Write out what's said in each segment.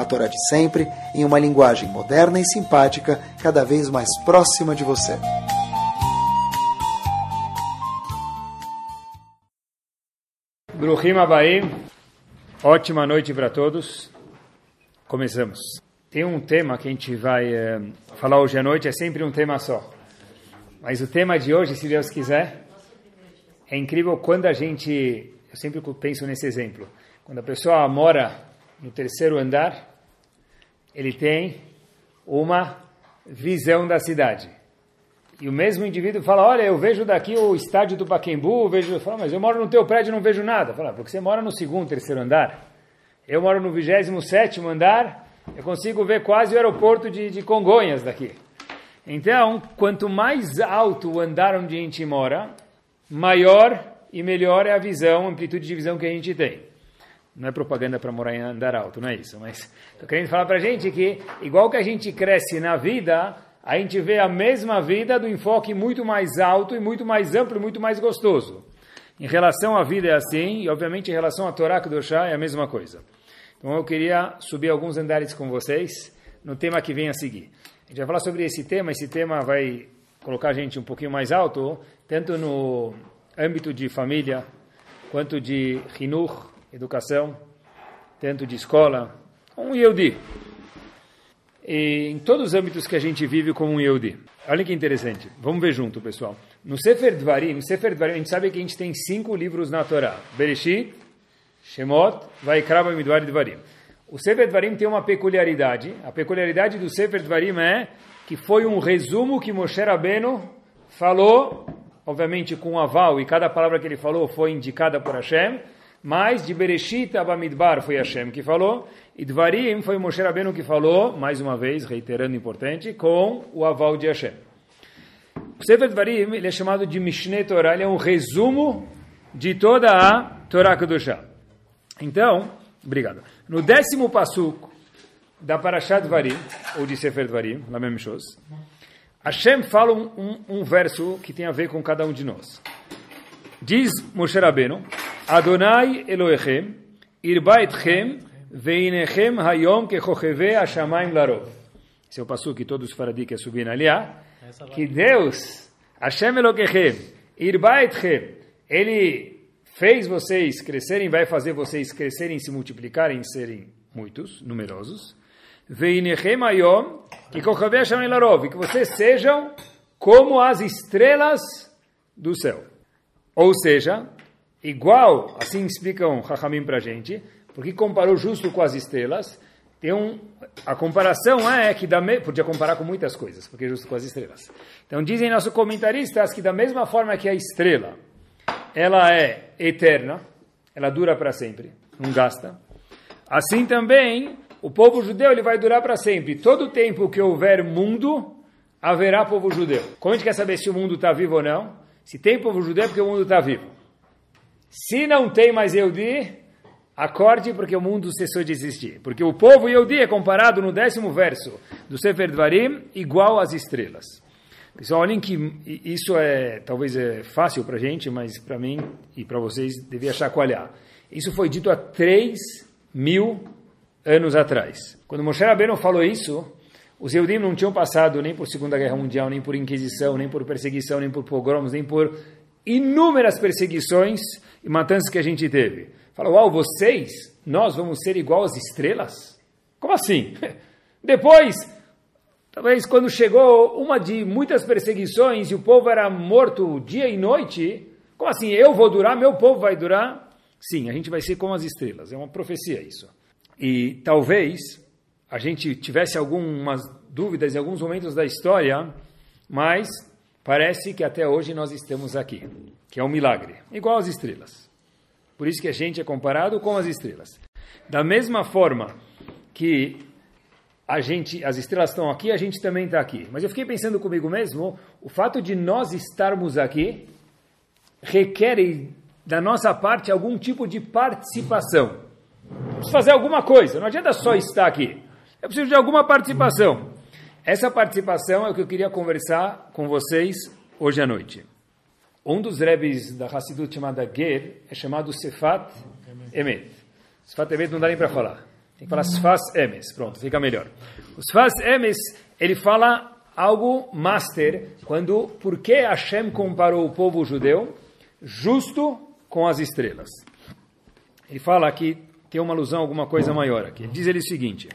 a Torá de sempre, em uma linguagem moderna e simpática, cada vez mais próxima de você. Bruhim Abaim, ótima noite para todos. Começamos. Tem um tema que a gente vai é, falar hoje à noite, é sempre um tema só. Mas o tema de hoje, se Deus quiser, é incrível quando a gente. Eu sempre penso nesse exemplo. Quando a pessoa mora no terceiro andar, ele tem uma visão da cidade. E o mesmo indivíduo fala, olha, eu vejo daqui o estádio do Paquembu, vejo, fala, mas eu moro no teu prédio e não vejo nada. Fala, porque você mora no segundo, terceiro andar. Eu moro no vigésimo sétimo andar, eu consigo ver quase o aeroporto de, de Congonhas daqui. Então, quanto mais alto o andar onde a gente mora, maior e melhor é a visão, a amplitude de visão que a gente tem. Não é propaganda para morar em andar alto, não é isso. Mas estou querendo falar para a gente que, igual que a gente cresce na vida, a gente vê a mesma vida do enfoque muito mais alto e muito mais amplo e muito mais gostoso. Em relação à vida é assim, e obviamente em relação à Torá Kedoshá é a mesma coisa. Então eu queria subir alguns andares com vocês no tema que vem a seguir. A gente vai falar sobre esse tema, esse tema vai colocar a gente um pouquinho mais alto, tanto no âmbito de família, quanto de Hinur, educação, tanto de escola, um Yehudi. E em todos os âmbitos que a gente vive como um Yehudi. Olha que interessante. Vamos ver junto, pessoal. No Sefer Dvarim, no Sefer Dvarim, a gente sabe que a gente tem cinco livros na Torá. Bereshit, Shemot, Vaikra, Bamidbar e Dvarim. O Sefer Dvarim tem uma peculiaridade. A peculiaridade do Sefer Dvarim é que foi um resumo que Moshe Rabbeinu falou, obviamente com aval, e cada palavra que ele falou foi indicada por Hashem, mas de Bereshit Abamidbar foi Hashem que falou, e Dvarim foi Moshe Rabbeinu que falou, mais uma vez, reiterando importante, com o aval de Hashem. O Sefer Dvarim ele é chamado de Mishneh Torah, ele é um resumo de toda a Torá Kedoshá. Então, obrigado. No décimo passuco da Parashat Dvarim, ou de Sefer Dvarim, na mesma chose, Hashem fala um, um, um verso que tem a ver com cada um de nós. Diz Moshe Rabbeinu, Adonai Elohechem, irba etchem, veinechem hayom kechocheve hashamayim larov. Esse é o passo que todos os faradim querem subir na liá. Que Deus, Hashem Elohechem, irba etchem, Ele fez vocês crescerem, vai fazer vocês crescerem, se multiplicarem, serem muitos, numerosos. Veinechem hayom kechocheve hashamayim larov. Que vocês sejam como as estrelas do céu. Ou seja, igual, assim explicam Rahamim para a gente, porque comparou justo com as estrelas, tem um, a comparação é que, da me, podia comparar com muitas coisas, porque é justo com as estrelas. Então dizem nossos comentaristas que da mesma forma que a estrela, ela é eterna, ela dura para sempre, não gasta, assim também o povo judeu ele vai durar para sempre. Todo tempo que houver mundo, haverá povo judeu. Como a gente quer saber se o mundo está vivo ou não? Se tem povo judeu é porque o mundo está vivo. Se não tem mais Yehudi, acorde porque o mundo cessou de existir. Porque o povo Yehudi é comparado no décimo verso do Sefer Dvarim igual às estrelas. Pessoal, olhem que isso é talvez é fácil para gente, mas para mim e para vocês devia chacoalhar. Isso foi dito há 3 mil anos atrás. Quando Moshe Rabbeinu falou isso, os Yehudim não tinham passado nem por Segunda Guerra Mundial, nem por Inquisição, nem por perseguição, nem por pogroms, nem por inúmeras perseguições e matanças que a gente teve. Fala, uau, vocês, nós vamos ser igual às estrelas? Como assim? Depois, talvez quando chegou uma de muitas perseguições e o povo era morto dia e noite, como assim, eu vou durar, meu povo vai durar? Sim, a gente vai ser como as estrelas, é uma profecia isso. E talvez a gente tivesse algumas dúvidas em alguns momentos da história, mas parece que até hoje nós estamos aqui que é um milagre, igual às estrelas. Por isso que a gente é comparado com as estrelas. Da mesma forma que a gente, as estrelas estão aqui, a gente também está aqui. Mas eu fiquei pensando comigo mesmo, o fato de nós estarmos aqui requer da nossa parte algum tipo de participação. Preciso fazer alguma coisa, não adianta só estar aqui. Eu preciso de alguma participação. Essa participação é o que eu queria conversar com vocês hoje à noite. Um dos rebes da Hassidut chamada Ger é chamado Sefat Emet. Sefat Emet não dá nem para falar. Tem que falar Sfas Emes, pronto, fica melhor. O Sfas Emes, ele fala algo master, quando, por que Hashem comparou o povo judeu justo com as estrelas? Ele fala que tem uma alusão, alguma coisa maior aqui. Diz ele o seguinte,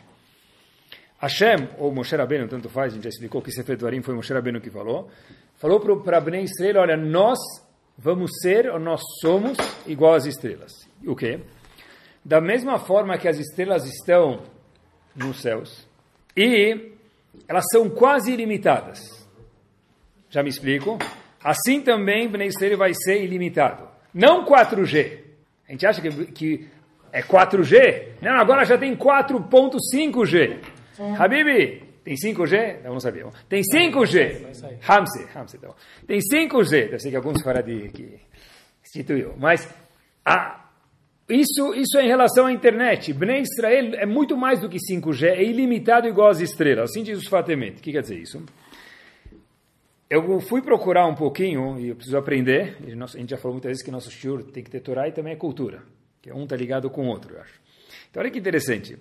Hashem, ou Moshe Rabbeinu, tanto faz, a gente já explicou que Sefer Dvarim foi Moshe Rabbeinu que falou, falou para Bnei Estrela, olha, nós vamos ser, ou nós somos, igual às estrelas. O quê? da mesma forma que as estrelas estão nos céus e elas são quase ilimitadas. Já me explico? Assim também Bnei Israel vai ser ilimitado. Não 4G. A gente acha que, que é 4G? Não, agora já tem 4.5G. Habibi, tem 5G? Não, não sabia. Tem 5G. Hamse, Hamse. Então. Tem 5G. Eu sei que alguns fora de que instituiu. Mas a, isso, isso é em relação à internet. Bnei Israel é muito mais do que 5G, é ilimitado igual às estrelas. Assim diz os Fatemet. O que quer dizer isso? Eu fui procurar um pouquinho, e eu preciso aprender, a gente já falou muitas vezes que nosso shiur tem que ter Torá e também é cultura, que um está ligado com o outro, eu acho. Então olha que interessante.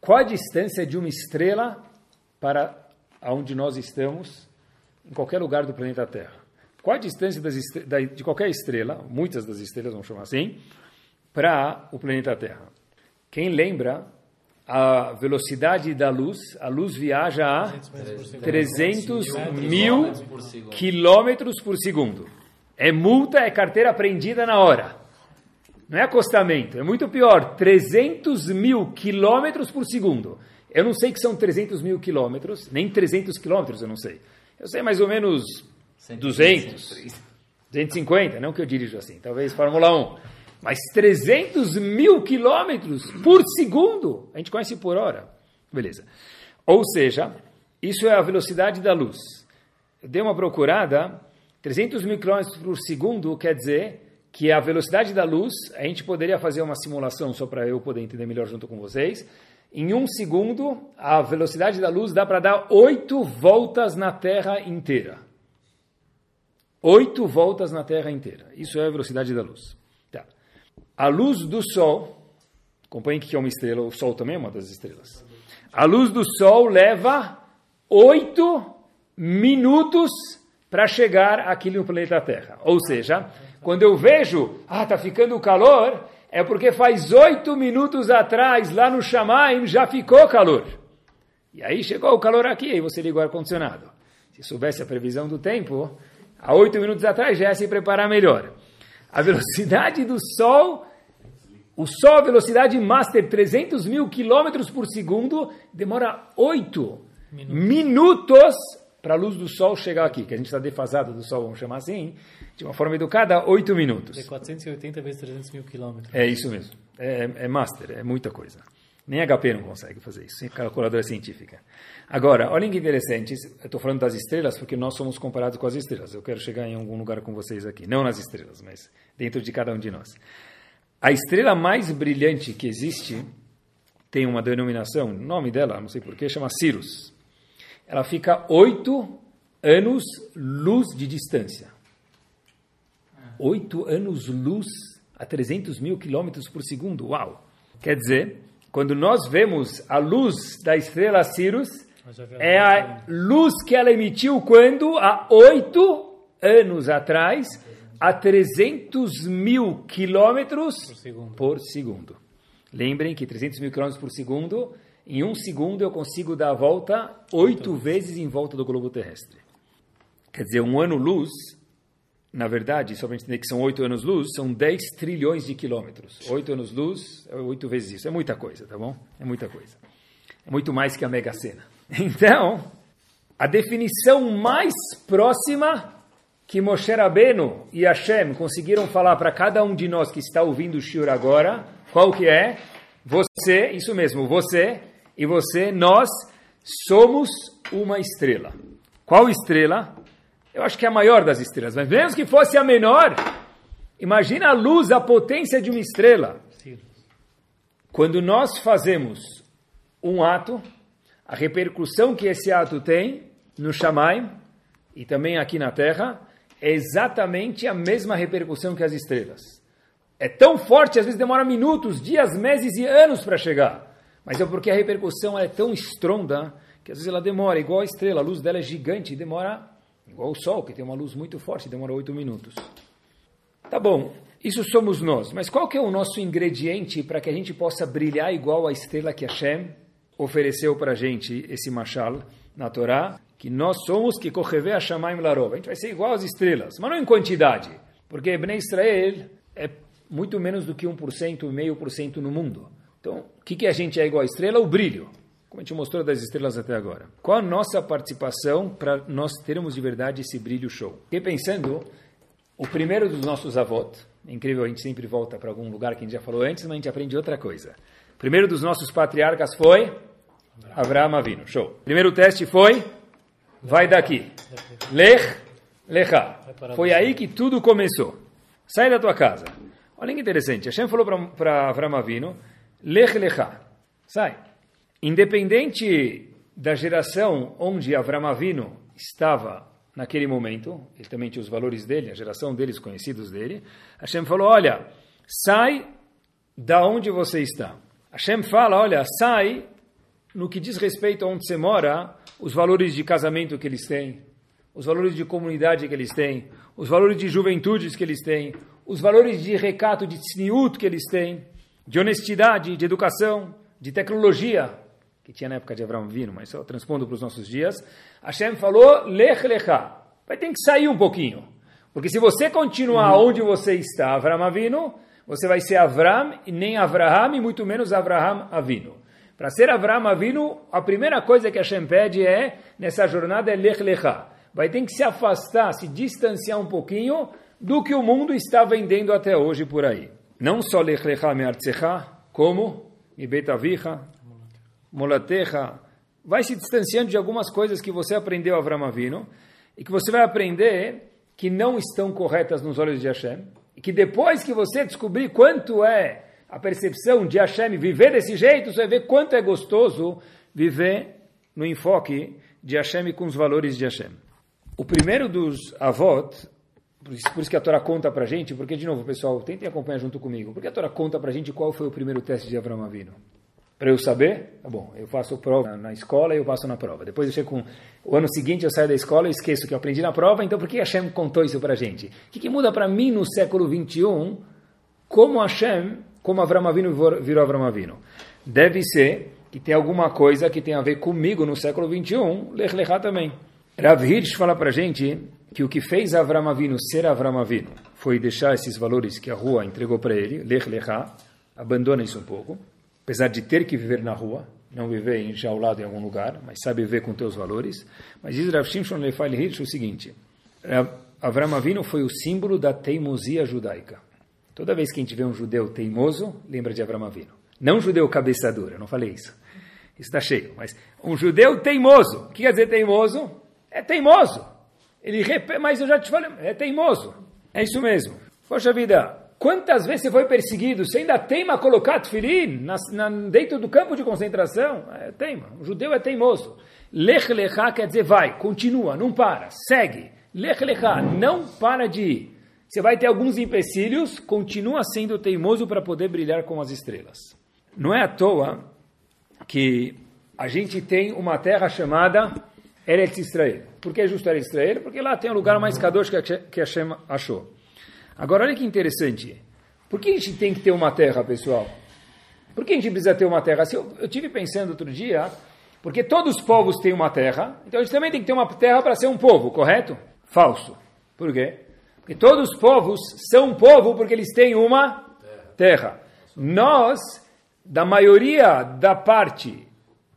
Qual a distância de uma estrela para onde nós estamos, em qualquer lugar do planeta Terra? Qual a distância de qualquer estrela, muitas das estrelas vamos chamar assim, para o planeta Terra. Quem lembra a velocidade da luz? A luz viaja a 300 mil quilômetros por segundo. É multa, é carteira apreendida na hora. Não é acostamento, é muito pior. 300 mil quilômetros por segundo. Eu não sei que são 300 mil quilômetros, nem 300 quilômetros eu não sei. Eu sei mais ou menos 200, 250, não que eu dirijo assim, talvez Fórmula 1. Mas 300 mil quilômetros por segundo, a gente conhece por hora. Beleza. Ou seja, isso é a velocidade da luz. Eu dei uma procurada, 300 mil quilômetros por segundo quer dizer que a velocidade da luz, a gente poderia fazer uma simulação só para eu poder entender melhor junto com vocês. Em um segundo, a velocidade da luz dá para dar oito voltas na Terra inteira. Oito voltas na Terra inteira. Isso é a velocidade da luz. A luz do Sol, acompanhe que é uma estrela, o Sol também é uma das estrelas. A luz do Sol leva oito minutos para chegar aqui no planeta Terra. Ou seja, quando eu vejo, ah, está ficando calor, é porque faz oito minutos atrás, lá no Shamaim, já ficou calor. E aí chegou o calor aqui, aí você liga o ar-condicionado. Se soubesse a previsão do tempo, há oito minutos atrás já ia se preparar melhor. A velocidade do Sol o Sol, a velocidade master 300 mil quilômetros por segundo, demora 8 minutos, minutos para a luz do Sol chegar aqui, que a gente está defasado do Sol, vamos chamar assim, de uma forma educada, 8 minutos. É 480 vezes 300 mil quilômetros. É isso mesmo. É, é master, é muita coisa. Nem HP não consegue fazer isso, sem calculadora científica. Agora, olhem que interessante, eu estou falando das estrelas porque nós somos comparados com as estrelas. Eu quero chegar em algum lugar com vocês aqui. Não nas estrelas, mas dentro de cada um de nós. A estrela mais brilhante que existe tem uma denominação, o nome dela, não sei porquê, chama Sirius. Ela fica oito anos luz de distância. Oito anos luz a 300 mil quilômetros por segundo. Uau! Quer dizer, quando nós vemos a luz da estrela Sirius, é a luz que ela emitiu quando? Há oito anos atrás, a 300 mil quilômetros por segundo. por segundo. Lembrem que 300 mil quilômetros por segundo, em um segundo eu consigo dar a volta oito vezes em volta do globo terrestre. Quer dizer, um ano-luz, na verdade, só para entender que são oito anos-luz, são 10 trilhões de quilômetros. Oito anos-luz é oito vezes isso. É muita coisa, tá bom? É muita coisa. É muito mais que a Mega Sena. Então, a definição mais próxima que Moshe Rabbeinu e Hashem conseguiram falar para cada um de nós que está ouvindo o Shur agora, qual que é? Você, isso mesmo, você e você, nós somos uma estrela. Qual estrela? Eu acho que é a maior das estrelas, mas mesmo que fosse a menor, imagina a luz, a potência de uma estrela. Quando nós fazemos um ato, a repercussão que esse ato tem no Shammai e também aqui na Terra é exatamente a mesma repercussão que as estrelas. É tão forte, às vezes demora minutos, dias, meses e anos para chegar. Mas é porque a repercussão é tão estronda que às vezes ela demora, igual a estrela, a luz dela é gigante e demora, igual o Sol, que tem uma luz muito forte, demora oito minutos. Tá bom, isso somos nós, mas qual que é o nosso ingrediente para que a gente possa brilhar igual a estrela que Hashem ofereceu para a gente, esse machal, na Torá, que nós somos que Kocheve Hashamayim Larov. A gente vai ser igual às estrelas, mas não em quantidade, porque Bnei Israel é muito menos do que 1%, meio por cento no mundo. Então, o que, que a gente é igual à estrela? O brilho, como a gente mostrou das estrelas até agora. Qual a nossa participação para nós termos de verdade esse brilho show? Fiquei pensando, o primeiro dos nossos avós, é incrível, a gente sempre volta para algum lugar que a gente já falou antes, mas a gente aprende outra coisa. O primeiro dos nossos patriarcas foi Avraham Avinu. Show. Primeiro teste foi vai daqui. Lech, lecha. Foi aí que tudo começou. Sai da tua casa. Olha que interessante. Hashem falou para Avraham Avinu, lech, lecha. Sai. Independente da geração onde Avraham Avinu estava naquele momento, ele também tinha os valores dele, a geração deles, conhecidos dele, Hashem falou, olha, sai da onde você está. Hashem fala, olha, sai no que diz respeito a onde você mora, os valores de casamento que eles têm, os valores de comunidade que eles têm, os valores de juventudes que eles têm, os valores de recato, de tzniut que eles têm, de honestidade, de educação, de tecnologia, que tinha na época de Abraão Vino, mas só transpondo para os nossos dias, Hashem falou, lech lecha, vai ter que sair um pouquinho, porque se você continuar uhum. onde você está, Avraham Avino, você vai ser Avram e nem Avraham, e muito menos Avraham Avino. Para ser Avram Avinu, a primeira coisa que Hashem pede é, nessa jornada, é Lech Lecha. Vai ter que se afastar, se distanciar um pouquinho do que o mundo está vendendo até hoje por aí. Não só Lech Lecha Me'artzecha, como Mibet Avicha, Molatecha. Vai se distanciando de algumas coisas que você aprendeu Avram Avinu e que você vai aprender que não estão corretas nos olhos de Hashem e que depois que você descobrir quanto é a percepção de Hashem viver desse jeito, você vai ver quanto é gostoso viver no enfoque de Hashem com os valores de Hashem. O primeiro dos avot, por isso que a Torá conta para gente, porque, de novo, pessoal, tentem acompanhar junto comigo, porque a Torá conta para gente qual foi o primeiro teste de Avraham Avinu. Para eu saber, tá bom, eu faço prova na escola e eu passo na prova. Depois eu chego com. O ano seguinte eu saio da escola e esqueço que eu aprendi na prova, então por que Hashem contou isso para gente? O que, que muda para mim no século 21? Como Hashem como Avram Avinu virou Avram Avinu. Deve ser que tem alguma coisa que tem a ver comigo no século 21, Lech Lechá também. Rav Hirsch fala para gente que o que fez Avram Avinu ser Avram Avinu foi deixar esses valores que a rua entregou para ele, Lech Lechá, abandona isso um pouco, apesar de ter que viver na rua, não viver enjaulado em algum lugar, mas sabe viver com teus valores. Mas diz Rav Shimshon Lefail Hirsch o seguinte, Avram Avinu foi o símbolo da teimosia judaica. Toda vez que a gente vê um judeu teimoso, lembra de Abraão Avino. Não judeu cabeça dura, não falei isso. Isso está cheio. Mas um judeu teimoso. O que quer dizer teimoso? É teimoso. Ele repete, mas eu já te falei, é teimoso. É isso mesmo. Poxa vida, quantas vezes você foi perseguido? Você ainda teima colocar tefilim na, na, dentro do campo de concentração? É teima. O judeu é teimoso. Lech lecha quer dizer vai, continua, não para, segue. Lech lecha, não para de ir. Você vai ter alguns empecilhos, continua sendo teimoso para poder brilhar com as estrelas. Não é à toa que a gente tem uma terra chamada Eretz Israel. Por que é justo Eretz Israel? Porque lá tem o lugar mais kadosh que Hashem achou. Agora, olha que interessante. Por que a gente tem que ter uma terra, pessoal? Por que a gente precisa ter uma terra? Eu, eu tive pensando outro dia, porque todos os povos têm uma terra, então a gente também tem que ter uma terra para ser um povo, correto? Falso. Por quê? que todos os povos são um povo porque eles têm uma terra. Nós, da maioria da parte,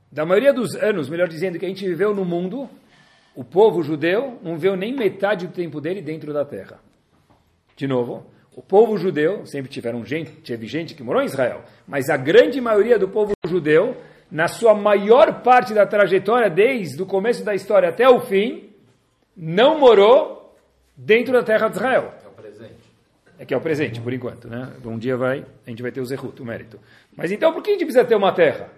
da maioria dos anos, melhor dizendo, que a gente viveu no mundo, o povo judeu não viveu nem metade do tempo dele dentro da terra. De novo, o povo judeu, sempre tiveram gente, teve gente que morou em Israel, mas a grande maioria do povo judeu na sua maior parte da trajetória, desde o começo da história até o fim, não morou dentro da terra de Israel. É o presente. É que é o presente, por enquanto. Né? Um dia vai, a gente vai ter o Zerut, o mérito. Mas então, por que a gente precisa ter uma terra?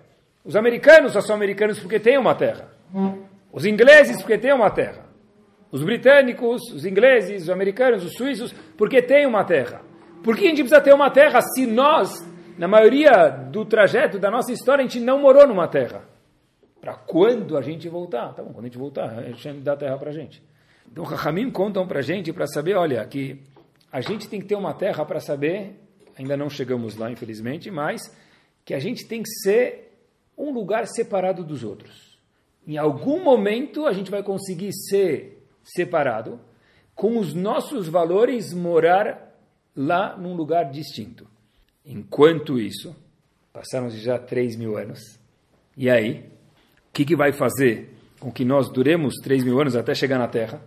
Os americanos só são americanos porque têm uma terra. Os ingleses porque têm uma terra. Os britânicos, os ingleses, os americanos, os suíços, porque têm uma terra. Por que a gente precisa ter uma terra se nós, na maioria do trajeto da nossa história, a gente não morou numa terra? Para quando a gente voltar? Tá bom, quando a gente voltar, a gente dá terra para a gente. Então, Rahamim contam para a gente para saber, olha, que a gente tem que ter uma terra para saber, ainda não chegamos lá, infelizmente, mas que a gente tem que ser um lugar separado dos outros. Em algum momento a gente vai conseguir ser separado, com os nossos valores morar lá num lugar distinto. Enquanto isso, passaram já 3 mil anos. E aí, o que, que vai fazer com que nós duremos 3 mil anos até chegar na Terra?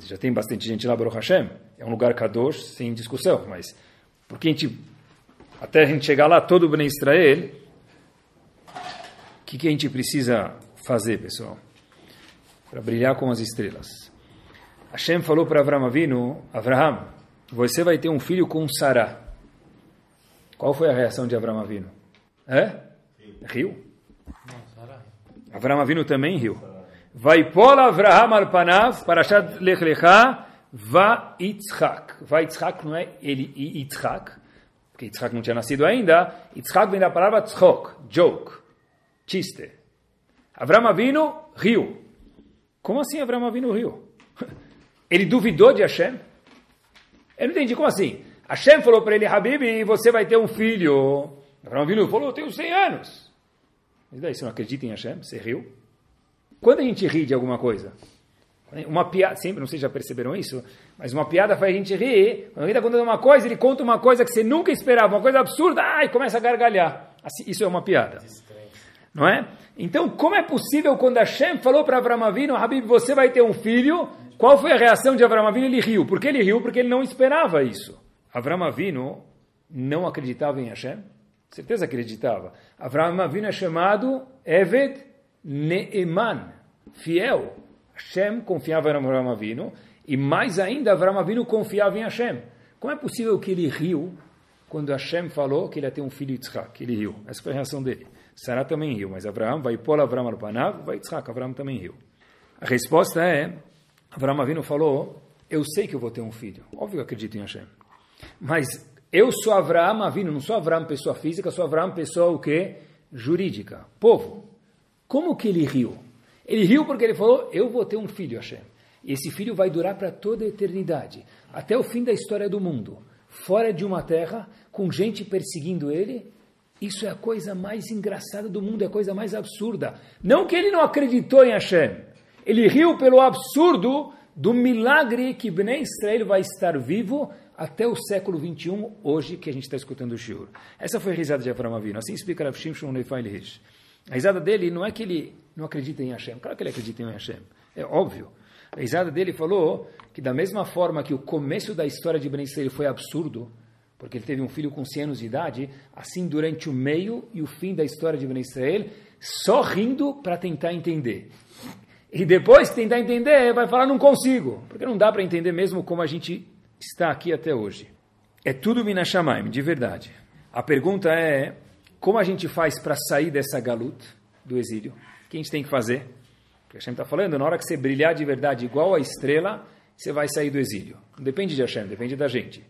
Já tem bastante gente lá, Baruch Hashem. É um lugar kadosh, sem discussão. Mas porque a gente, até a gente chegar lá, todo o Bnei Israel, o que, que a gente precisa fazer, pessoal? Para brilhar com as estrelas. Hashem falou para Avram Avinu, Avraham, você vai ter um filho com Sará. Qual foi a reação de Avram Avinu? É? Riu. Avram Avinu também riu. Vai pola Avraham Arpanav, Parashat Lech Lecha, Va Yitzhak. Va Yitzhak não é ele Yitzhak, porque Yitzhak não tinha nascido ainda. Yitzhak vem da palavra tzchok, joke, chiste. Avram Avinu riu. Como assim Avram Avinu riu? Ele duvidou de Hashem? Eu não entendi, como assim? Hashem falou para ele, Habib, você vai ter um filho. Avram Avinu falou, eu tenho 100 anos. E daí, você não acredita em Hashem? Você riu? Quando a gente ri de alguma coisa, uma piada, sempre, não sei se já perceberam isso, mas uma piada faz a gente rir. Quando alguém está contando uma coisa, ele conta uma coisa que você nunca esperava, uma coisa absurda, ai, começa a gargalhar. Assim, isso é uma piada. Não é? Então, como é possível quando Hashem falou para Avram Avinu, Habib, você vai ter um filho, qual foi a reação de Avram Avinu? Ele riu. Por que ele riu? Porque ele não esperava isso. Avram Avinu não acreditava em Hashem? Certeza acreditava. Avram Avinu é chamado Eved Neeman, fiel. Hashem confiava em Avram Avinu e mais ainda Avram Avinu confiava em Hashem. Como é possível que ele riu quando Hashem falou que ele ia ter um filho Yitzhak? Ele riu. Essa foi a reação dele. Sarah também riu, mas Abraão vai pôr Avram Arpanav, vai Yitzhak, Abraão também riu. A resposta é, Avram Avinu falou, eu sei que eu vou ter um filho. Óbvio que eu acredito em Hashem. Mas eu sou Avram Avinu, não sou Avram pessoa física, sou Avram pessoa o quê? Jurídica. Povo. Como que ele riu? Ele riu porque ele falou, eu vou ter um filho, Hashem. E esse filho vai durar para toda a eternidade, até o fim da história do mundo. Fora de uma terra, com gente perseguindo ele, isso é a coisa mais engraçada do mundo, é a coisa mais absurda. Não que ele não acreditou em Hashem. Ele riu pelo absurdo do milagre que Bnei Israel vai estar vivo até o século 21, hoje que a gente está escutando o Shiur. Essa foi a risada de Avram Avinu. Assim explica Rav Shimshon Neifai Lish. A risada dele não é que ele não acredita em Hashem. Claro que ele acredita em Hashem. É óbvio. A risada dele falou que da mesma forma que o começo da história de Bnei Israel foi absurdo, porque ele teve um filho com 100 anos de idade, assim durante o meio e o fim da história de Bnei Israel, só rindo para tentar entender. E depois tentar entender, vai falar, não consigo, porque não dá para entender mesmo como a gente está aqui até hoje. É tudo Minashamaim, de verdade. A pergunta é, como a gente faz para sair dessa galut, do exílio? O que a gente tem que fazer? Porque Hashem está falando, na hora que você brilhar de verdade igual a estrela, você vai sair do exílio. Não depende de Hashem, depende da gente.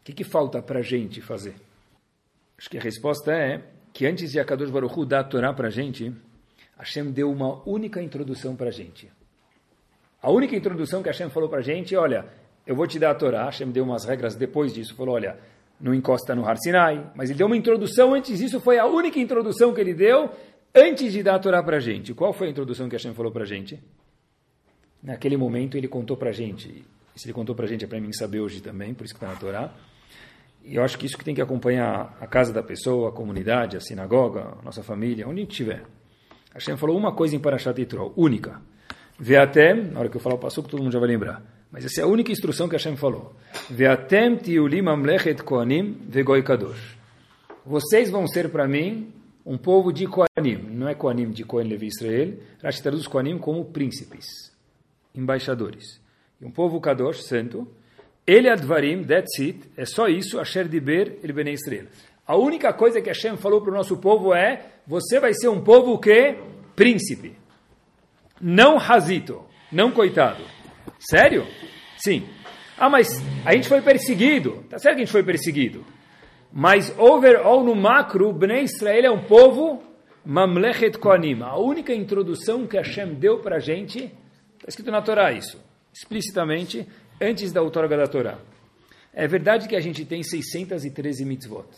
O que, que falta para a gente fazer? Acho que a resposta é que antes de Akadosh Baruch Hu dar a Torá para a gente, Hashem deu uma única introdução para a gente. A única introdução que Hashem falou para a gente, olha, eu vou te dar a Torá, Hashem deu umas regras depois disso, falou, olha, não encosta no Har Sinai, mas ele deu uma introdução antes disso, foi a única introdução que ele deu antes de dar a Torá para a gente. Qual foi a introdução que Hashem falou para a gente? Naquele momento ele contou para a gente, se ele contou para a gente é para mim saber hoje também, por isso que está na Torá, e eu acho que isso que tem que acompanhar a casa da pessoa, a comunidade, a sinagoga, a nossa família, onde a gente estiver. Hashem falou uma coisa em Parashat Yitro, única. Veatem, na hora que eu falar o passo, todo mundo já vai lembrar. Mas essa é a única instrução que Hashem falou. Veatem tiulim amlechet koanim vegoi kadosh. Vocês vão ser para mim um povo de Koanim. Não é Koanim de Kohen Levi Israel. Rashi traduz Koanim como príncipes, embaixadores. E um povo Kadosh, santo. Ele advarim, that's it. É só isso, Asher Diber, ele Bnei Israel. A única coisa que Hashem falou para o nosso povo é: você vai ser um povo que? Príncipe. Não razito, não coitado. Sério? Sim. Ah, mas a gente foi perseguido. Tá certo que a gente foi perseguido. Mas overall, no macro, Bnei Israel é um povo Mamlechet Koanim. A única introdução que Hashem deu para a gente, está escrito na Torá isso, explicitamente, antes da outorga da Torá. É verdade que a gente tem 613 mitzvot.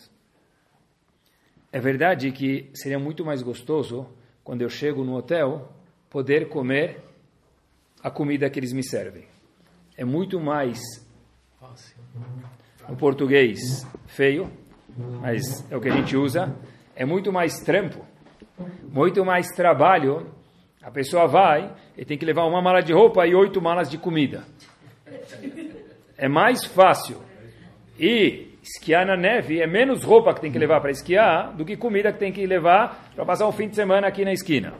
É verdade que seria muito mais gostoso, quando eu chego no hotel, poder comer a comida que eles me servem. É muito mais, no português, feio, mas é o que a gente usa, é muito mais trampo, muito mais trabalho. A pessoa vai e tem que levar uma mala de roupa e oito malas de comida. É mais fácil. E esquiar na neve é menos roupa que tem que levar para esquiar do que comida que tem que levar para passar um fim de semana aqui na esquina.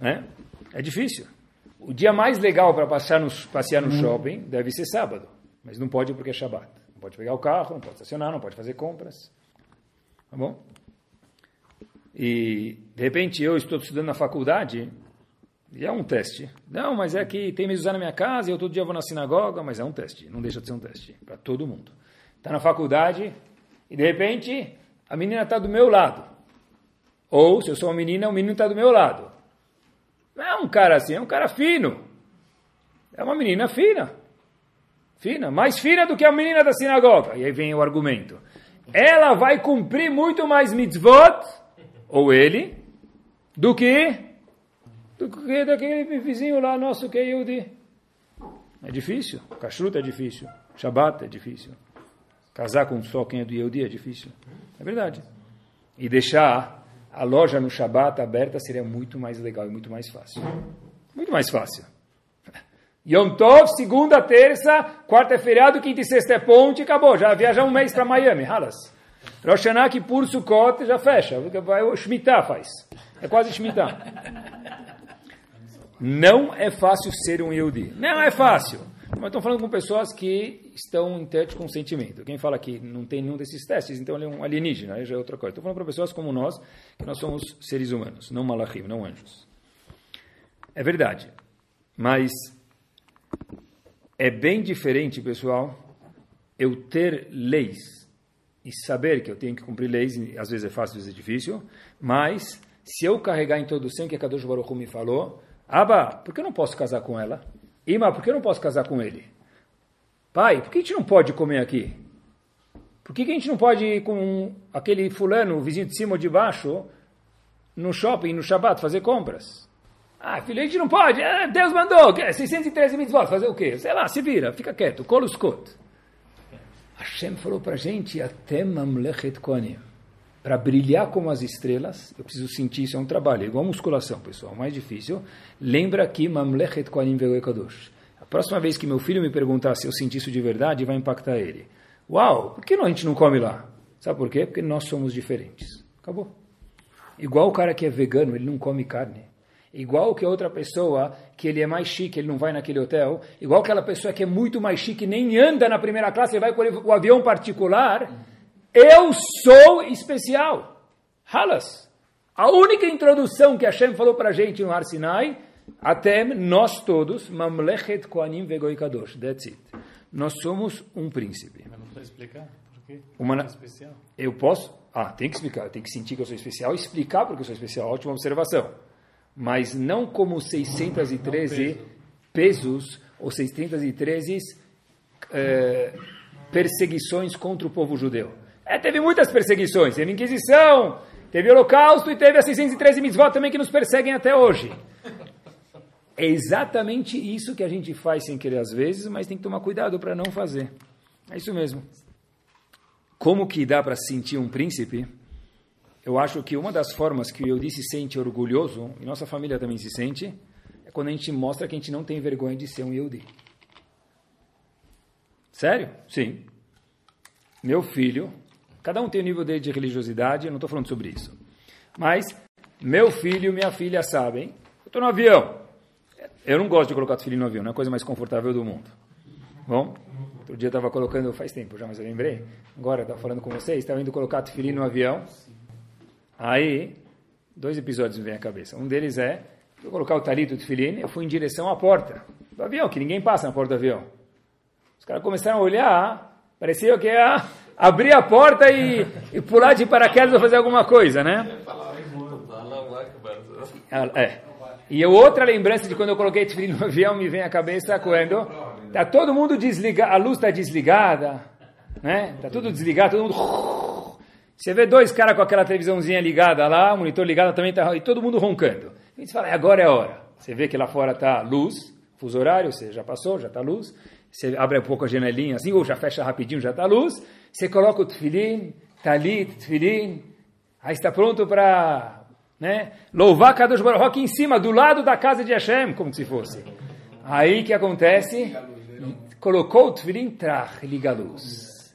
É, é difícil. O dia mais legal para passear no, passear no shopping deve ser sábado, mas não pode porque é Shabbat. Não pode pegar o carro, não pode estacionar, não pode fazer compras. Tá bom? E, de repente, eu estou estudando na faculdade e é um teste. Não, mas é que tem mezuzá na minha casa e eu todo dia vou na sinagoga, mas é um teste. Não deixa de ser um teste para todo mundo. Está na faculdade e, de repente, a menina está do meu lado. Ou, se eu sou uma menina, o menino está do meu lado. Não é um cara assim, é um cara fino. É uma menina fina. Fina, mais fina do que a menina da sinagoga. E aí vem o argumento. Ela vai cumprir muito mais mitzvot, ou ele, do que do que daquele vizinho lá nosso que é Yehudi. É difícil. Kashrut é difícil. Shabbat é difícil. Casar com só quem é do Yehudi é difícil. É verdade. E deixar a loja no Shabbat aberta seria muito mais legal e muito mais fácil. Muito mais fácil. Yom Tov, segunda, terça, quarta é feriado, quinta e sexta é ponte, acabou. Já viaja um mês para Miami, Halas. Rosh Hashanah, Kippur, Sukkot, já fecha. Vai, o Shemitah faz. É quase Shemitah. Não é fácil ser um Yehudi. Não é fácil. Mas estou falando com pessoas que estão em teste com sentimento. Quem fala que não tem nenhum desses testes, então ele é um alienígena, aí já é outra coisa. Estou falando para pessoas como nós, que nós somos seres humanos, não malachim, não anjos. É verdade. Mas é bem diferente, pessoal, eu ter leis e saber que eu tenho que cumprir leis, às vezes é fácil, às vezes é difícil, mas se eu carregar a introdução que a Kadosh Baruch me falou, Aba, por que eu não posso casar com ela? Ima, por que eu não posso casar com ele? Pai, por que a gente não pode comer aqui? Por que a gente não pode ir com aquele fulano, vizinho de cima ou de baixo, no shopping, no Shabat, fazer compras? Ah, filho, a gente não pode. Ah, Deus mandou. 613 mitzvot. Fazer o quê? Sei lá, se vira, fica quieto. Koluskot. Hashem falou para a gente, até mamlechet koanim para brilhar como as estrelas, eu preciso sentir isso, é um trabalho, é igual musculação, pessoal, mais difícil. Lembra que Mamlechet Koanim Kadosh. A próxima vez que meu filho me perguntar se eu senti isso de verdade, vai impactar ele. Uau, por que a gente não come lá? Sabe por quê? Porque nós somos diferentes. Acabou. Igual o cara que é vegano, ele não come carne. Igual que outra pessoa que ele é mais chique, ele não vai naquele hotel. Igual aquela pessoa que é muito mais chique, nem anda na primeira classe, ele vai com o avião particular eu sou especial. Halas. A única introdução que Hashem falou para a gente no Har Sinai, até nós todos, Mamlechet Koanim Vegoi Kadosh. That's it. Nós somos um príncipe. Mas não pode explicar por quê? Uma, é especial. Eu posso? Ah, tem que explicar. Tem que sentir que eu sou especial e explicar porque eu sou especial. Ótima observação. Mas não como 613 peso. pesos ou 613 eh, perseguições contra o povo judeu. É, teve muitas perseguições, teve Inquisição, teve Holocausto e teve as 613 mitzvot também que nos perseguem até hoje. É exatamente isso que a gente faz sem querer às vezes, mas tem que tomar cuidado para não fazer. É isso mesmo. Como que dá para sentir um príncipe? Eu acho que uma das formas que eu disse sente orgulhoso, e nossa família também se sente, é quando a gente mostra que a gente não tem vergonha de ser um Yehudi. Sério? Sim. Meu filho Cada um tem o nível dele de religiosidade, eu não estou falando sobre isso. Mas meu filho e minha filha sabem, eu estou no avião. Eu não gosto de colocar filho no avião, não é a coisa mais confortável do mundo. Bom, outro dia eu estava colocando, faz tempo já, mas eu lembrei. Agora, estava falando com vocês, estava indo colocar filho no avião. Aí, dois episódios me vêm à cabeça. Um deles é, eu colocar o talito do filhinho, eu fui em direção à porta do avião, que ninguém passa na porta do avião. Os caras começaram a olhar, parecia que ia abrir a porta e, e pular de paraquedas para fazer alguma coisa, né? É. E outra lembrança de quando eu coloquei tefilin no avião me vem à cabeça quando tá todo mundo desligado, a luz está desligada, né? Tá tudo desligado, todo mundo você vê dois caras com aquela televisãozinha ligada lá, o monitor ligado também tá, e todo mundo roncando. E você fala, agora é a hora. Você vê que lá fora tá luz, fuso horário, você já passou, já tá luz. Você abre um pouco a janelinha assim, ou já fecha rapidinho, já tá luz. Você coloca o tefilim, talit, tefilim, aí está pronto para né? Louvar Kadosh Baruch aqui em cima, do lado da casa de Hashem, como se fosse. Aí que acontece? Colocou o tefilim, trach, liga a luz.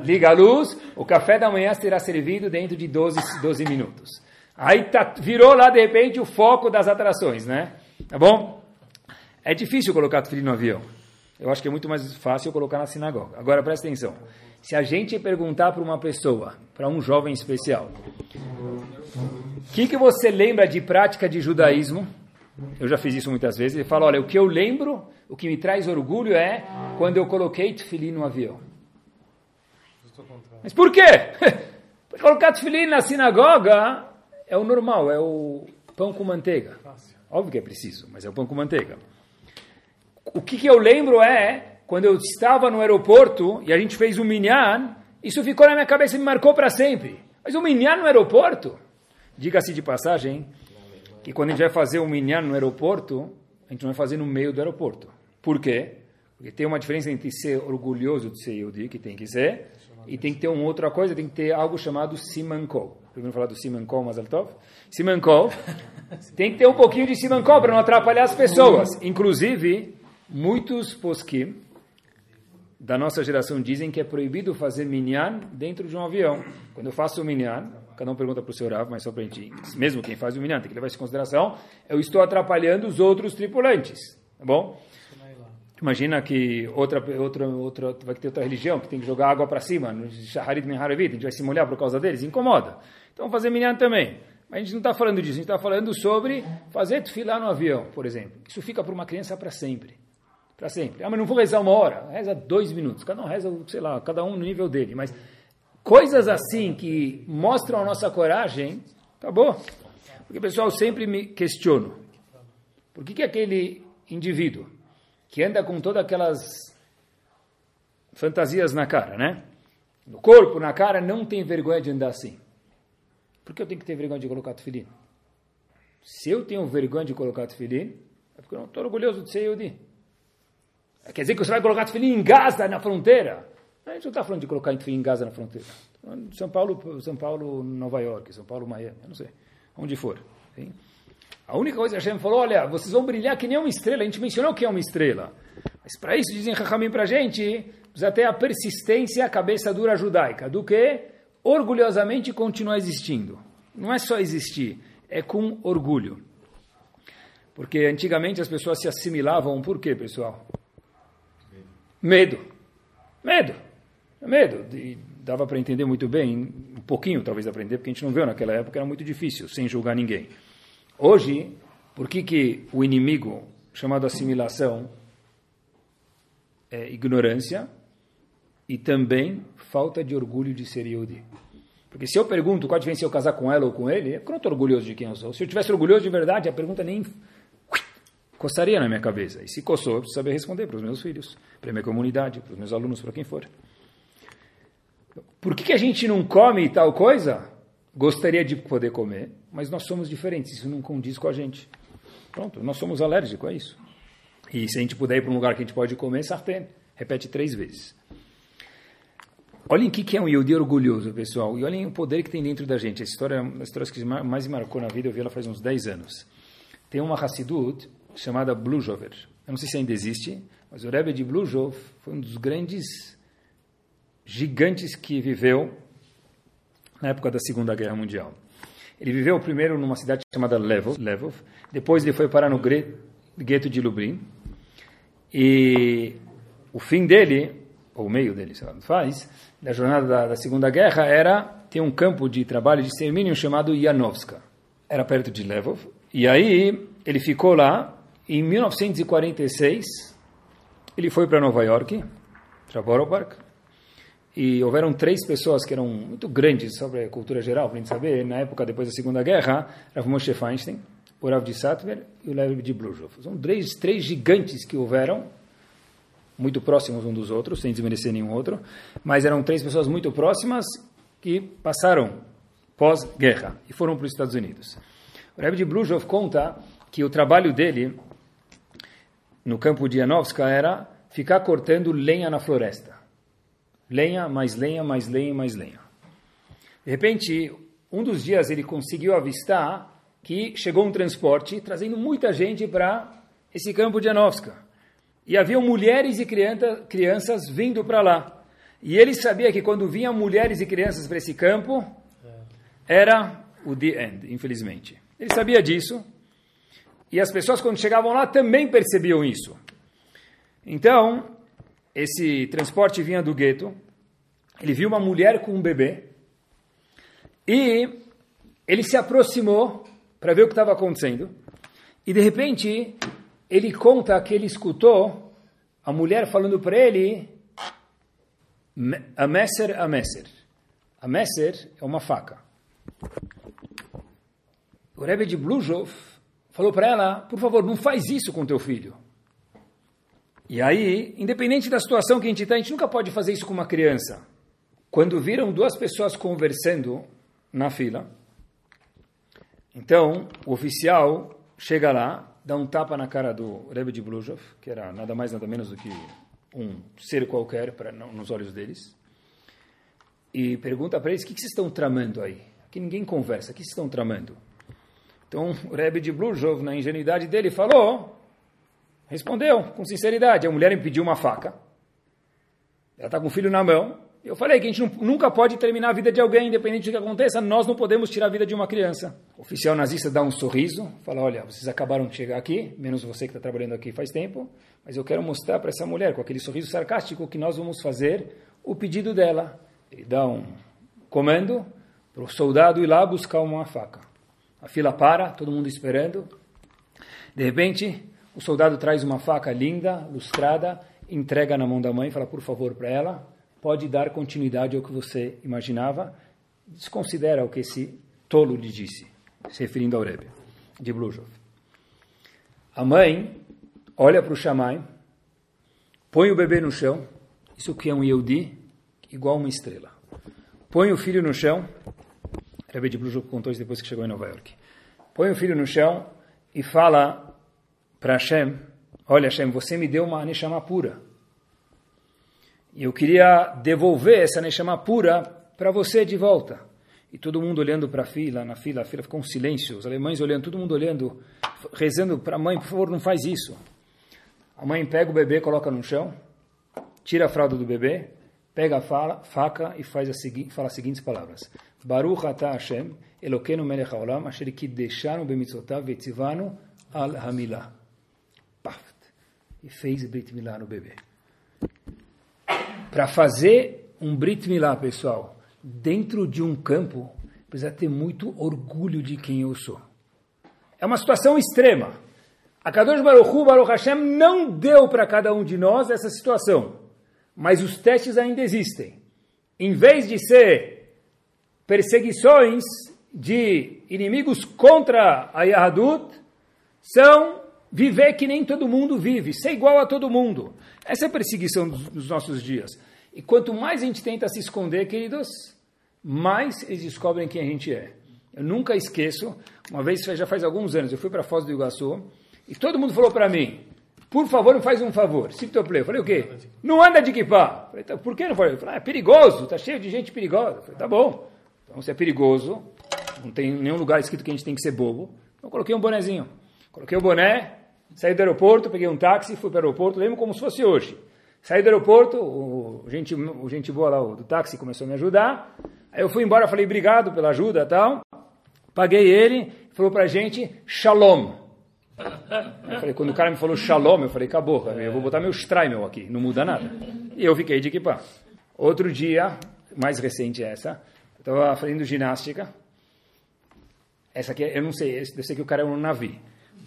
Liga a luz, o café da manhã será servido dentro de 12, 12 minutos. Aí tá, virou lá, de repente, o foco das atrações, né? Tá bom? É difícil colocar tefilim no avião. Eu acho que é muito mais fácil colocar na sinagoga. Agora, presta atenção. Se a gente perguntar para uma pessoa, para um jovem especial, o que, que você lembra de prática de judaísmo? Eu já fiz isso muitas vezes. Ele fala, olha, o que eu lembro, o que me traz orgulho é quando eu coloquei tefilim no avião. Mas por quê? Porque colocar tefilim na sinagoga é o normal, é o pão com manteiga. Óbvio que é preciso, mas é o pão com manteiga. O que, que eu lembro é, quando eu estava no aeroporto e a gente fez um minyan, isso ficou na minha cabeça e me marcou para sempre. Mas um minyan no aeroporto? Diga-se de passagem que quando a gente vai fazer um minyan no aeroporto, a gente não vai fazer no meio do aeroporto. Por quê? Porque tem uma diferença entre ser orgulhoso de ser Yehudi, que tem que ser, e tem que ter uma outra coisa, tem que ter algo chamado Simankol. Primeiro falar do Simankol, Mazaltov? Simankol. tem que ter um pouquinho de Simankol para não atrapalhar as pessoas. Inclusive, muitos poskim da nossa geração dizem que é proibido fazer minyan dentro de um avião. Quando eu faço o minyan, cada um pergunta para o seu Rav, mas só para a gente, mesmo quem faz o minyan, tem que levar isso em consideração, eu estou atrapalhando os outros tripulantes, tá bom? Imagina que outra, outra, outra, vai ter outra religião que tem que jogar água para cima, no Shaharit Menharavit, a gente vai se molhar por causa deles, incomoda. Então fazer minyan também. Mas a gente não está falando disso, a gente está falando sobre fazer tefilá no avião, por exemplo. Isso fica para uma criança para sempre. Para sempre. Ah, mas não vou rezar uma hora. Reza dois minutos. Cada um reza, sei lá, cada um no nível dele. Mas coisas assim que mostram a nossa coragem, acabou. Porque, pessoal, sempre me questiono. Por que, que aquele indivíduo que anda com todas aquelas fantasias na cara, né? No corpo, na cara, não tem vergonha de andar assim? Por que eu tenho que ter vergonha de colocar tefilim? Se eu tenho vergonha de colocar tefilim, é porque eu não estou orgulhoso de ser Yehudi. Quer dizer que você vai colocar tefilim em Gaza, na fronteira? A gente não está falando de colocar em Gaza na fronteira. São Paulo, São Paulo, Nova York, São Paulo, Miami, eu não sei, onde for. Sim? A única coisa que a Hashem falou, olha, vocês vão brilhar que nem uma estrela. A gente mencionou que é uma estrela. Mas para isso, dizem Rahamim para a gente, precisa ter a persistência, a cabeça dura judaica, do que orgulhosamente continuar existindo. Não é só existir, é com orgulho. Porque antigamente as pessoas se assimilavam, por quê, pessoal? Medo. Medo. Medo. E dava para entender muito bem, um pouquinho talvez aprender, porque a gente não viu naquela época, era muito difícil, sem julgar ninguém. Hoje, por que, que o inimigo, chamado assimilação, é ignorância e também falta de orgulho de ser Yehudi? Porque se eu pergunto qual a diferença se eu casar com ela ou com ele, eu não estou orgulhoso de quem eu sou. Se eu tivesse orgulhoso de verdade, a pergunta nem coçaria na minha cabeça. E se coçou, eu preciso saber responder para os meus filhos, para a minha comunidade, para os meus alunos, para quem for. Por que, que a gente não come tal coisa? Gostaria de poder comer, mas nós somos diferentes, isso não condiz com a gente. Pronto, nós somos alérgicos a isso. E se a gente puder ir para um lugar que a gente pode comer, sartén. Repete três vezes. Olhem o que é um Yehudi orgulhoso, pessoal. E olhem o poder que tem dentro da gente. A história, a história que mais me marcou na vida, eu vi ela faz uns 10 anos. Tem uma Hassidut chamada Blujover. Eu não sei se ainda existe, mas o Rebbe de Blujov foi um dos grandes gigantes que viveu na época da Segunda Guerra Mundial. Ele viveu primeiro numa cidade chamada Levov, Levov. depois ele foi parar no gueto de Lublin, e o fim dele, ou o meio dele, sei lá, faz, da jornada da, da, Segunda Guerra era ter um campo de trabalho de extermínio chamado Janovska. Era perto de Levov. E aí ele ficou lá. Em 1946, ele foi para Nova York, para Borough Park, e houveram três pessoas que eram muito grandes sobre a cultura geral, para a gente saber, na época depois da Segunda Guerra, Rav Moshe Feinstein, o Rav de Satver e o Lev de Bluzhov. São três, três gigantes que houveram, muito próximos um dos outros, sem desmerecer nenhum outro, mas eram três pessoas muito próximas que passaram pós-guerra e foram para os Estados Unidos. O Rebbe de Bluzhov conta que o trabalho dele no campo de Janovska era ficar cortando lenha na floresta. Lenha, mais lenha, mais lenha, mais lenha. De repente, um dos dias ele conseguiu avistar que chegou um transporte trazendo muita gente para esse campo de Janovska. E haviam mulheres e criança, crianças vindo para lá. E ele sabia que quando vinham mulheres e crianças para esse campo, era o the end, infelizmente. Ele sabia disso. E as pessoas, quando chegavam lá, também percebiam isso. Então, esse transporte vinha do gueto. Ele viu uma mulher com um bebê. E ele se aproximou para ver o que estava acontecendo. E, de repente, ele conta que ele escutou a mulher falando para ele a messer, a messer. A messer é uma faca. O Rebbe de Bluzhov falou para ela, por favor, não faz isso com teu filho. E aí, independente da situação que a gente está, a gente nunca pode fazer isso com uma criança. Quando viram duas pessoas conversando na fila, então o oficial chega lá dá um tapa na cara do Rebbe de Bluzhov, que era nada mais nada menos do que um ser qualquer para, nos olhos deles, e pergunta para eles, o que, que vocês estão tramando aí? Aqui ninguém conversa, o que vocês estão tramando? Então o Rebbe de Bluzhov, na ingenuidade dele, falou, respondeu com sinceridade, a mulher me pediu uma faca, ela está com o filho na mão, eu falei que a gente nunca pode terminar a vida de alguém, independente do que aconteça, nós não podemos tirar a vida de uma criança. O oficial nazista dá um sorriso, fala, olha, vocês acabaram de chegar aqui, menos você que está trabalhando aqui faz tempo, mas eu quero mostrar para essa mulher, com aquele sorriso sarcástico, que nós vamos fazer o pedido dela. Ele dá um comando para o soldado ir lá buscar uma faca. A fila para, todo mundo esperando. De repente, o soldado traz uma faca linda, lustrada, entrega na mão da mãe, fala, por favor, para ela pode dar continuidade ao que você imaginava, desconsidera o que esse tolo lhe disse, se referindo ao Rebbe, de Bluzhov. A mãe olha para o Shammai, põe o bebê no chão, isso que é um Yehudi, igual uma estrela. Põe o filho no chão, Rebbe de Bluzhov contou isso depois que chegou em Nova York. Põe o filho no chão e fala para Hashem, olha Hashem, você me deu uma Neshama pura. E eu queria devolver essa Neshama pura para você de volta. E todo mundo olhando para a fila, na fila, a fila ficou um silêncio. Os alemães olhando, todo mundo olhando, rezando para a mãe, por favor, não faz isso. A mãe pega o bebê, coloca no chão, tira a fralda do bebê, pega a fala, faca e faz a segui, fala as seguintes palavras. Baruch atah Hashem, Elokeinu melech haolam, asher kiddeshanu b'mitzotav vetzivanu al hamilah. Paft. E fez Brit Milá no bebê. Para fazer um Brit Milá, pessoal, dentro de um campo, precisa ter muito orgulho de quem eu sou. É uma situação extrema. A Kadosh Baruch Hu, Baruch Hashem, não deu para cada um de nós essa situação. Mas os testes ainda existem. Em vez de ser perseguições de inimigos contra a Yahadut, são viver que nem todo mundo vive, ser igual a todo mundo. Essa é a perseguição dos nossos dias. E quanto mais a gente tenta se esconder, queridos, mais eles descobrem quem a gente é. Eu nunca esqueço, uma vez, já faz alguns anos, eu fui para Foz do Iguaçu, e todo mundo falou para mim, por favor, me faz um favor, play. Eu falei, o quê? Não anda de equipar. Falei, tá, por que não foi? Falei, ah, é perigoso, está cheio de gente perigosa. Falei, tá bom. Então, se é perigoso, não tem nenhum lugar escrito que a gente tem que ser bobo. Então, eu coloquei um bonezinho. Coloquei o boné, Saí do aeroporto, peguei um táxi, fui para o aeroporto, lembro como se fosse hoje. Saí do aeroporto, o gente, o gente boa lá o, do táxi começou a me ajudar. Aí eu fui embora, falei obrigado pela ajuda tal. Paguei ele, falou pra gente shalom. Eu falei, quando o cara me falou shalom, eu falei, acabou, cara, eu vou botar meu Streimel aqui, não muda nada. E eu fiquei de equipar. Outro dia, mais recente essa, eu estava fazendo ginástica. Essa aqui, eu não sei, eu sei que o cara é um navio.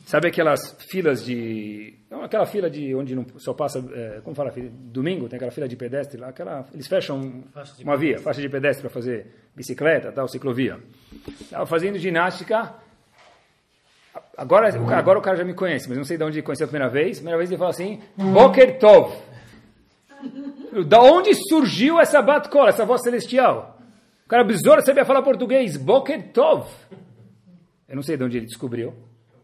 Sabe aquelas filas de. Não, aquela fila de onde não só passa. É, como fala? Domingo tem aquela fila de pedestre lá. Aquela, eles fecham uma via, faixa de pedestre para fazer bicicleta, tal, ciclovia. Estava fazendo ginástica. Agora, agora o cara já me conhece, mas não sei de onde conheceu a primeira vez. A primeira vez ele falou assim: Boker Tov. Da onde surgiu essa batcola, essa voz celestial? O cara besouro sabia falar português. Boker Tov. Eu não sei de onde ele descobriu.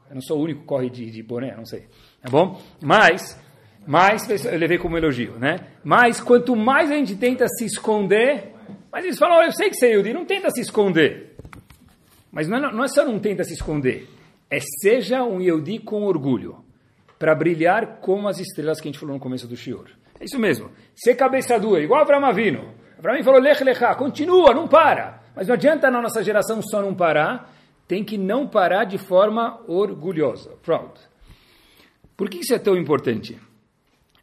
Eu não sou o único que corre de, de boné, não sei. Tá bom? Mas, mas, eu levei como elogio, né? Mas, quanto mais a gente tenta se esconder, mas eles falam, oh, eu sei que você é Yudi, não tenta se esconder. Mas não é, não é só não tenta se esconder, é seja um Yehudi com orgulho, para brilhar como as estrelas que a gente falou no começo do Shior. É isso mesmo. Ser cabeça dura, igual Avram Avino. Avram falou, lech lechá, continua, não para. Mas não adianta na nossa geração só não parar, tem que não parar de forma orgulhosa. Proud. Por que isso é tão importante?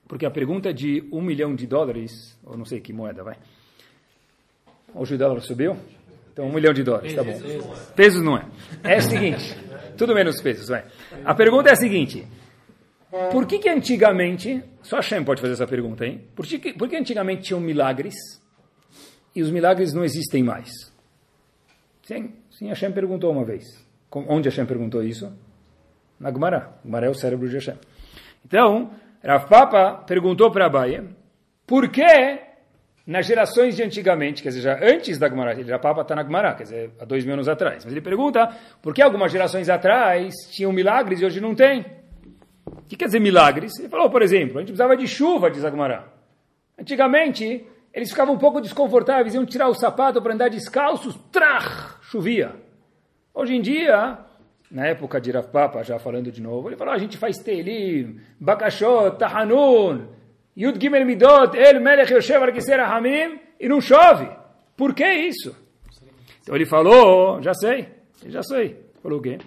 Porque a pergunta de um milhão de dólares, ou não sei que moeda, vai. Hoje o dólar subiu? Então, um milhão de dólares, tá bom. Pesos não é. É o seguinte, tudo menos pesos, vai. A pergunta é a seguinte, por que que antigamente, só Hashem pode fazer essa pergunta, hein? Por que, por que antigamente tinham milagres e os milagres não existem mais? Sim, sim, Hashem perguntou uma vez. Onde Hashem perguntou isso? Na Gemara. Gemara é o cérebro de Hashem. Então, Rav Papa perguntou para Abaye, por que nas gerações de antigamente, quer dizer, já antes da Gemara, Rav Papa está na Gemara, quer dizer, há dois mil anos atrás, mas ele pergunta, por que algumas gerações atrás tinham milagres e hoje não tem? O que quer dizer milagres? Ele falou, por exemplo, a gente precisava de chuva, diz a Gemara. Antigamente, eles ficavam um pouco desconfortáveis, iam tirar o sapato para andar descalços, trach, chovia. Hoje em dia, na época de Rav Papa, já falando de novo, ele falou, a gente faz Teilim, Bakashot, Tahanun, Yud Gimel Midot, El Melech Yoshev Arkiser Hamim, e não chove. Por que isso? Então ele falou, já sei, já sei. Falou o quê?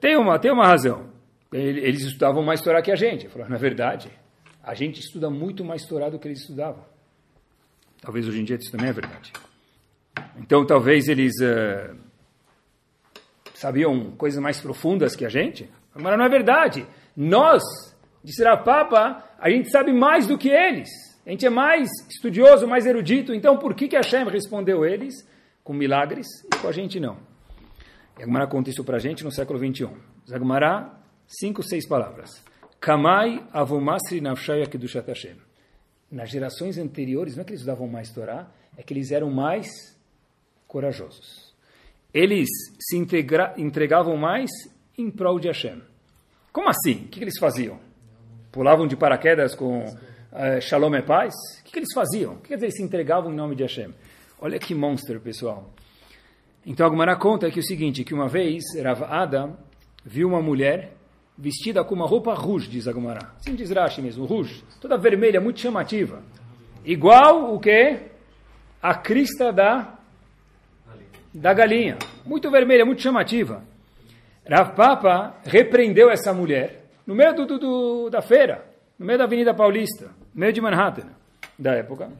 Tem uma, tem uma razão. Eles estudavam mais Torá que a gente. Ele falou, na verdade, a gente estuda muito mais Torá do que eles estudavam. Talvez hoje em dia isso também é verdade. Então, talvez eles uh, sabiam coisas mais profundas que a gente. Mas não é verdade. Nós, de Papa, a gente sabe mais do que eles. A gente é mais estudioso, mais erudito. Então, por que, que Hashem respondeu eles com milagres e com a gente não? E Agmará conta isso para a gente no século 21. Zagmará, cinco, seis palavras. Kamai avumasri nafshaya kedushat Hashem nas gerações anteriores, não é que eles usavam mais Torá, é que eles eram mais corajosos. Eles se entregavam mais em prol de Hashem. Como assim? O que eles faziam? Pulavam de paraquedas com uh, Shalom e paz? O que, que eles faziam? O que dizer se entregavam em nome de Hashem? Olha que monstro, pessoal. Então, a Gumara conta que é o seguinte, que uma vez Rav Ada viu uma mulher vestida com uma roupa rouge, diz Agumara. Assim diz Rashi mesmo, rouge. Toda vermelha, muito chamativa. Igual o que? A crista da, da galinha. Muito vermelha, muito chamativa. Rav Papa repreendeu essa mulher no meio do, do, da feira, no meio da Avenida Paulista, no meio de Manhattan, da época.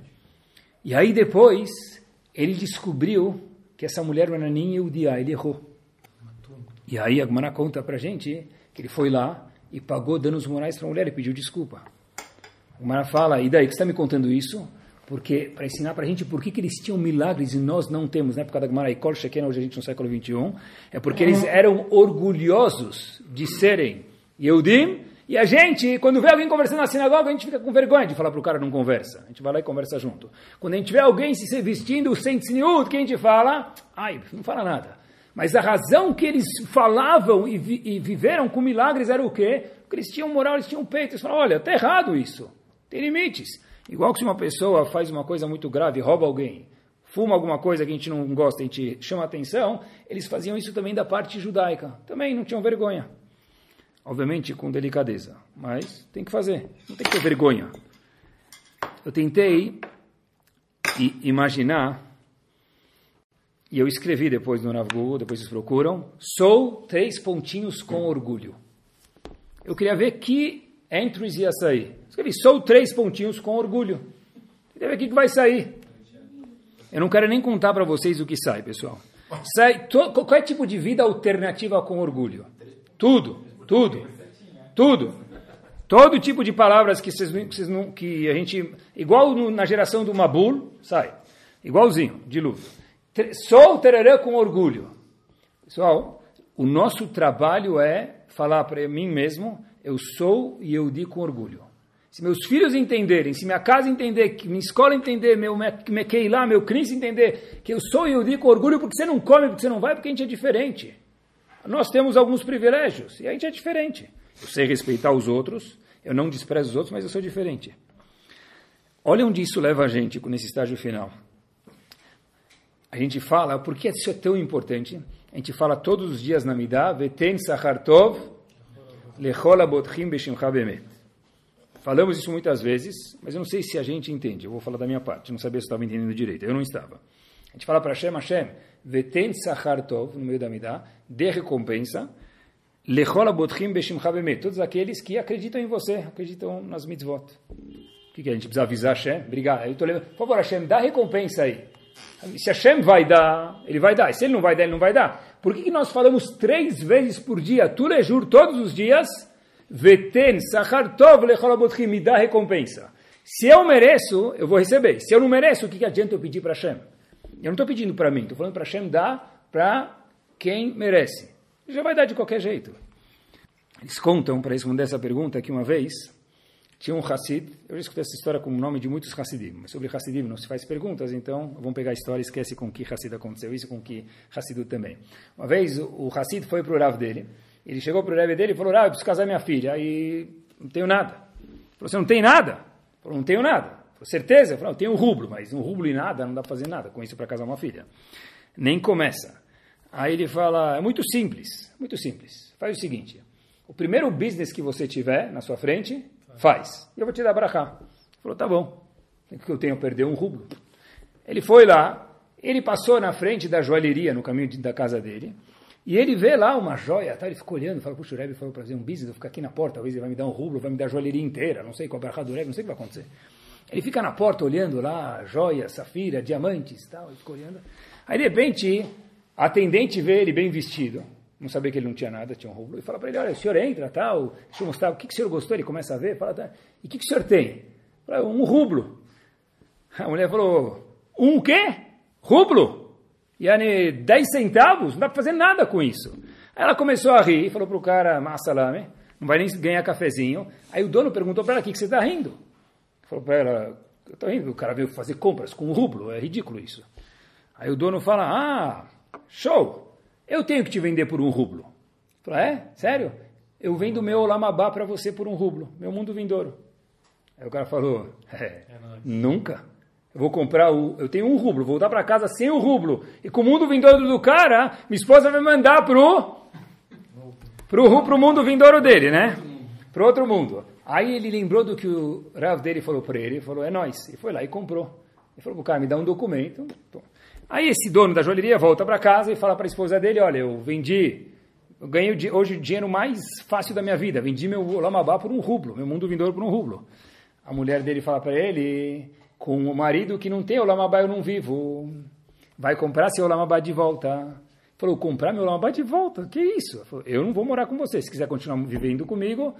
E aí depois, ele descobriu que essa mulher não era nem Eudia, ele errou. E aí a Gumara conta pra gente que ele foi lá e pagou danos morais para a mulher e pediu desculpa. O Mara fala, e daí que você está me contando isso? Porque para ensinar para a gente por que, que eles tinham milagres e nós não temos, na época da Gemara Ikol Shekena, hoje a gente no século 21, é porque eles eram orgulhosos de serem Yehudim, e a gente, quando vê alguém conversando na sinagoga, a gente fica com vergonha de falar para o cara não conversa. A gente vai lá e conversa junto. Quando a gente vê alguém se vestindo sem tzniut, que a gente fala, ai, não fala nada. Mas a razão que eles falavam e, vi, e viveram com milagres era o quê? Porque eles tinham moral, eles tinham peito. Eles falavam, olha, está errado isso. Tem limites. Igual que se uma pessoa faz uma coisa muito grave, rouba alguém, fuma alguma coisa que a gente não gosta, a gente chama atenção, eles faziam isso também da parte judaica. Também não tinham vergonha. Obviamente com delicadeza, mas tem que fazer. Não tem que ter vergonha. Eu tentei imaginar e eu escrevi depois no Rav Google, depois vocês procuram, sou três pontinhos com orgulho. Eu queria ver que entries ia sair. Escrevi, sou três pontinhos com orgulho. Queria ver o que vai sair. Eu não quero nem contar para vocês o que sai, pessoal. Sai to, qualquer tipo de vida alternativa com orgulho. Tudo, tudo, tudo. Todo tipo de palavras que, vocês, que, vocês não, que a gente. Igual no, na geração do Mabul, sai. Igualzinho, dilúvio. Sou tererã com orgulho. Pessoal, o nosso trabalho é falar para mim mesmo: eu sou e eu digo com orgulho. Se meus filhos entenderem, se minha casa entender, que minha escola entender, meu lá, meu Cris entender que eu sou e eu digo com orgulho porque você não come, porque você não vai, porque a gente é diferente. Nós temos alguns privilégios e a gente é diferente. Eu sei respeitar os outros, eu não desprezo os outros, mas eu sou diferente. Olha onde isso leva a gente nesse estágio final. A gente fala, por que isso é tão importante? A gente fala todos os dias na Midah, Veten Sachar Tov, Lechol Abotchim Beshimcha. Falamos isso muitas vezes, mas eu não sei se a gente entende. Eu vou falar da minha parte, não sabia se estava entendendo direito. Eu não estava. A gente fala para Hashem, Hashem, Veten Sachar Tov, no meio da Midah, dê recompensa, Lechol Abotchim Beshimcha. Todos aqueles que acreditam em você, acreditam nas mitzvot. O que, que a gente precisa avisar Hashem? Obrigado. Eu tô levando. Por favor, Hashem, dá recompensa aí. Se Hashem vai dar, ele vai dar. Se ele não vai dar, ele não vai dar. Por que, que nós falamos três vezes por dia, Turejur, todos os dias, Veten, Sachar Tov, Lecholabotchim, me dá recompensa. Se eu mereço, eu vou receber. Se eu não mereço, o que, que adianta eu pedir para Hashem? Eu não estou pedindo para mim, estou falando para Hashem dar para quem merece. Ele já vai dar de qualquer jeito. Eles contam, para responder essa pergunta, que uma vez tinha um Hassid, eu já escutei essa história com o nome de muitos Hassidim, mas sobre Hassidim não se faz perguntas, então vamos pegar a história e esquece com que Hassid aconteceu isso, com que Hassidu também. Uma vez o Hassid foi para o Rav dele, ele chegou para o Rav dele e falou, Rav, eu preciso casar minha filha, aí não tenho nada. Ele falou, você não tem nada? Ele falou, não tenho nada. Certeza? Ele falou, eu tenho um rublo, mas um rublo e nada, não dá para fazer nada com isso para casar uma filha. Nem começa. Aí ele fala, é muito simples, muito simples. Faz o seguinte, o primeiro business que você tiver na sua frente, faz. E eu vou te dar brachá. Ele falou, tá bom. O que eu tenho a perder? Um rublo. Ele foi lá, ele passou na frente da joalheria, no caminho de, da casa dele, e ele vê lá uma joia, tá? ele ficou olhando, falou, puxa, o Rebbe falou para fazer um business, eu vou ficar aqui na porta, talvez ele vai me dar um rublo, vai me dar a joalheria inteira, não sei qual é a brachá do Rebbe, não sei o que vai acontecer. Ele fica na porta olhando lá, joia, safira, diamantes tal, ele ficou olhando. Aí, de repente, a atendente vê ele bem vestido, não sabia que ele não tinha nada, tinha um rublo, e fala para ele, olha, o senhor entra, tal, deixa eu mostrar, o que, que o senhor gostou? Ele começa a ver, fala, tá, e o que, que o senhor tem? Fala, um rublo. A mulher falou, um quê? Rublo? Yani, 10 centavos? Não dá para fazer nada com isso. Aí ela começou a rir, falou para o cara, massalame, não vai nem ganhar cafezinho. Aí o dono perguntou para ela, o que, que você está rindo? Falou para ela, o cara veio fazer compras com um rublo, é ridículo isso. Aí o dono fala, ah, show, eu tenho que te vender por um rublo. Falei, é? Sério? Eu vendo meu Olamabá para você por um rublo, meu mundo vindouro. Aí o cara falou, é, é nunca. Eu vou comprar, o, eu tenho um rublo, vou voltar para casa sem o rublo. E com o mundo vindouro do cara, minha esposa vai mandar pro, pro, pro mundo vindouro dele, né? Pro outro mundo. Aí ele lembrou do que o Rav dele falou para ele, falou, é nós. E foi lá e comprou. Ele falou, cara, me dá um documento. Aí esse dono da joalheria volta para casa e fala para a esposa dele, olha, eu vendi, eu ganhei hoje o dinheiro mais fácil da minha vida, vendi meu lamabá por um rublo, meu mundo vindouro por um rublo. A mulher dele fala para ele, com o marido que não tem o lamabá eu não vivo, vai comprar seu lamabá de volta. Falou, comprar meu lamabá de volta? Que isso? Falou, eu não vou morar com você, se quiser continuar vivendo comigo,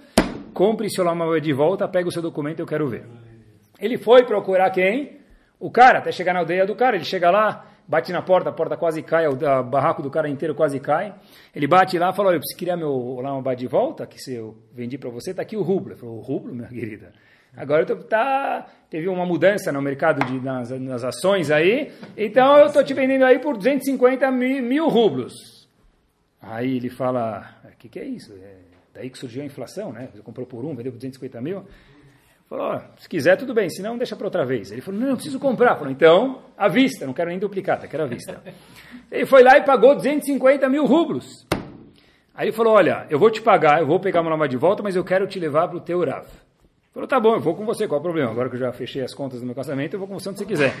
compre seu lamabá de volta, pega o seu documento, eu quero ver. Ele foi procurar quem? O cara, até chegar na aldeia do cara, ele chega lá, bate na porta, a porta quase cai, o barraco do cara inteiro quase cai. Ele bate lá e eu preciso criar meu Lama de volta, que se eu vendi para você, está aqui o rublo. Ele falou, o rublo, minha querida? Agora tô, tá, teve uma mudança no mercado de, nas, nas ações aí, então eu estou te vendendo aí por 250 mil, mil rublos. Aí ele fala, o que, que é isso? É daí que surgiu a inflação, né? Você comprou por um, vendeu por 250 mil. Falou, se quiser, tudo bem, se não, deixa para outra vez. Ele falou, não, eu preciso comprar. Falou, então, à vista, não quero nem duplicata, quero à vista. ele foi lá e pagou 250 mil rublos. Aí ele falou, olha, eu vou te pagar, eu vou pegar uma lama de volta, mas eu quero te levar para o teu Rav. Falou, tá bom, eu vou com você, qual é o problema? Agora que eu já fechei as contas do meu casamento, eu vou com você onde você quiser.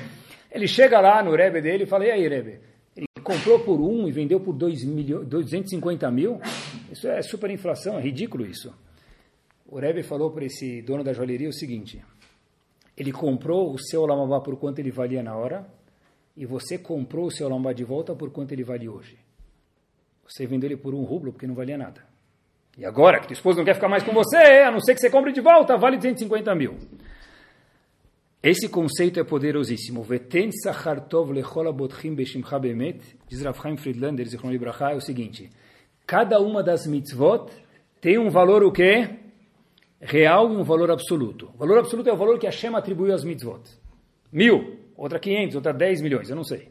Ele chega lá no Rebbe dele e fala, e aí, Rebbe? Ele comprou por um e vendeu por 2 milho, 250 mil, isso é superinflação, é ridículo isso. O Rebbe falou para esse dono da joalheria o seguinte, ele comprou o seu Lamabá por quanto ele valia na hora, e você comprou o seu Lamabá de volta por quanto ele vale hoje. Você vendeu ele por um rublo porque não valia nada. E agora que tua esposa não quer ficar mais com você, a não ser que você compre de volta, vale 250 mil. Esse conceito é poderosíssimo. Diz Rav Chaim Friedlander, é o seguinte. Cada uma das mitzvot tem um valor o quê? Real e um valor absoluto. O valor absoluto é o valor que Hashem atribuiu às mitzvot. Mil, outra 500, outra 10 milhões, eu não sei.